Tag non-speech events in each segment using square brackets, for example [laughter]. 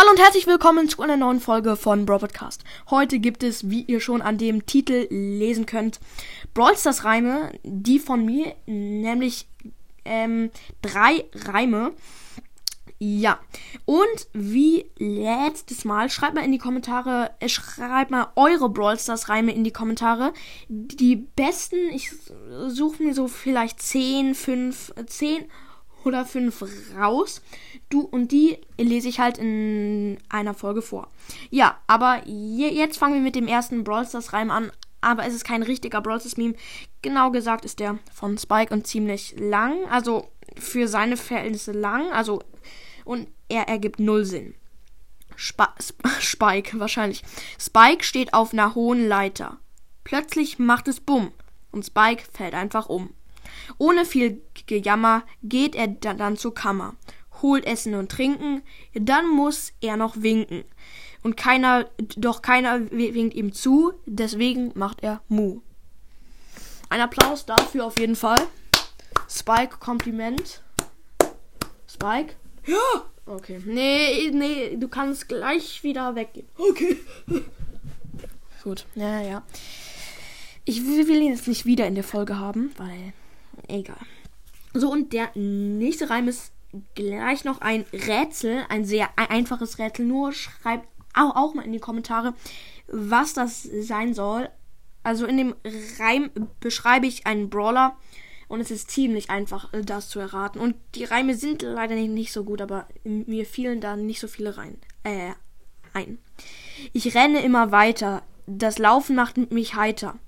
Hallo und herzlich willkommen zu einer neuen Folge von Brawl Podcast. Heute gibt es, wie ihr schon an dem Titel lesen könnt, Brawl Stars Reime, die von mir, nämlich ähm, drei Reime. Ja, und wie letztes Mal, schreibt mal in die Kommentare, äh, schreibt mal eure Brawl Stars Reime in die Kommentare. Die besten, ich suche mir so vielleicht 10, 5, 10 oder fünf raus. Du und die lese ich halt in einer Folge vor. Ja, aber je, jetzt fangen wir mit dem ersten Brawl Stars Reim an. Aber es ist kein richtiger Brawl Stars Meme. Genau gesagt ist der von Spike und ziemlich lang. Also für seine Verhältnisse lang. Also und er ergibt null Sinn. Sp [laughs] Spike wahrscheinlich. Spike steht auf einer hohen Leiter. Plötzlich macht es Bumm und Spike fällt einfach um. Ohne viel Gejammer geht er dann zur Kammer, holt Essen und Trinken, dann muss er noch winken. Und keiner, doch keiner winkt ihm zu, deswegen macht er Mu. Ein Applaus dafür auf jeden Fall. Spike, Kompliment. Spike? Ja. Okay. Nee, nee, du kannst gleich wieder weggehen. Okay. Gut. Ja, ja. Ich will ihn jetzt nicht wieder in der Folge haben, weil egal. So, und der nächste Reim ist gleich noch ein Rätsel, ein sehr einfaches Rätsel. Nur schreibt auch, auch mal in die Kommentare, was das sein soll. Also in dem Reim beschreibe ich einen Brawler und es ist ziemlich einfach, äh, das zu erraten. Und die Reime sind leider nicht, nicht so gut, aber mir fielen da nicht so viele rein. Äh, ein. Ich renne immer weiter. Das Laufen macht mich heiter.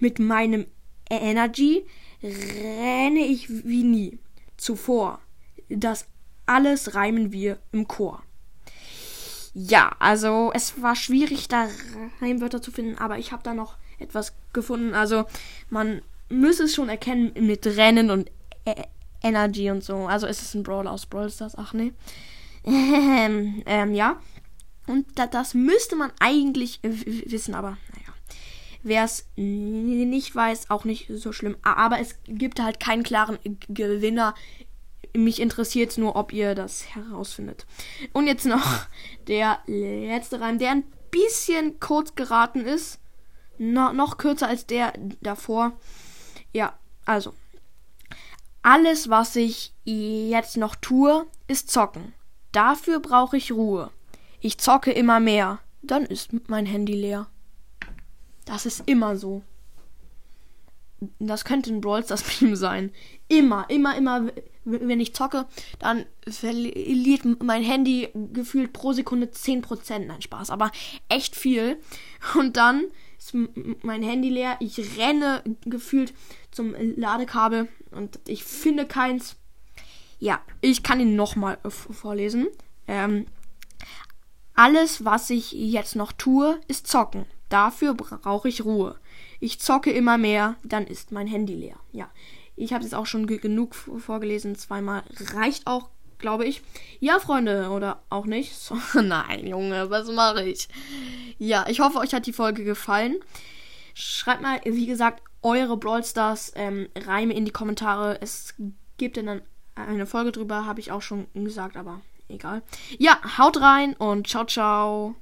Mit meinem Energy renne ich wie nie zuvor. Das alles reimen wir im Chor. Ja, also es war schwierig, da Reimwörter zu finden, aber ich habe da noch etwas gefunden. Also man müsste es schon erkennen mit Rennen und e Energy und so. Also es ist ein Brawl aus Brawl Stars. Ach nee. Ähm, [laughs] ähm, ja. Und da, das müsste man eigentlich wissen, aber Wer es nicht weiß, auch nicht so schlimm. Aber es gibt halt keinen klaren Gewinner. Mich interessiert es nur, ob ihr das herausfindet. Und jetzt noch [laughs] der letzte Reim, der ein bisschen kurz geraten ist. No, noch kürzer als der davor. Ja, also. Alles, was ich jetzt noch tue, ist zocken. Dafür brauche ich Ruhe. Ich zocke immer mehr. Dann ist mein Handy leer. Das ist immer so. Das könnte ein Brawl Stars Meme sein. Immer, immer, immer, wenn ich zocke, dann verliert mein Handy gefühlt pro Sekunde 10%. Nein, Spaß, aber echt viel. Und dann ist mein Handy leer. Ich renne gefühlt zum Ladekabel und ich finde keins. Ja, ich kann ihn nochmal vorlesen. Ähm, alles, was ich jetzt noch tue, ist zocken. Dafür brauche ich Ruhe. Ich zocke immer mehr, dann ist mein Handy leer. Ja, ich habe es auch schon genug vorgelesen. Zweimal reicht auch, glaube ich. Ja, Freunde, oder auch nicht. [laughs] So, nein, Junge, was mache ich? Ja, ich hoffe, euch hat die Folge gefallen. Schreibt mal, wie gesagt, eure Brawl Stars ähm, Reime in die Kommentare. Es gibt dann eine Folge drüber, habe ich auch schon gesagt, aber egal. Ja, haut rein und ciao, ciao.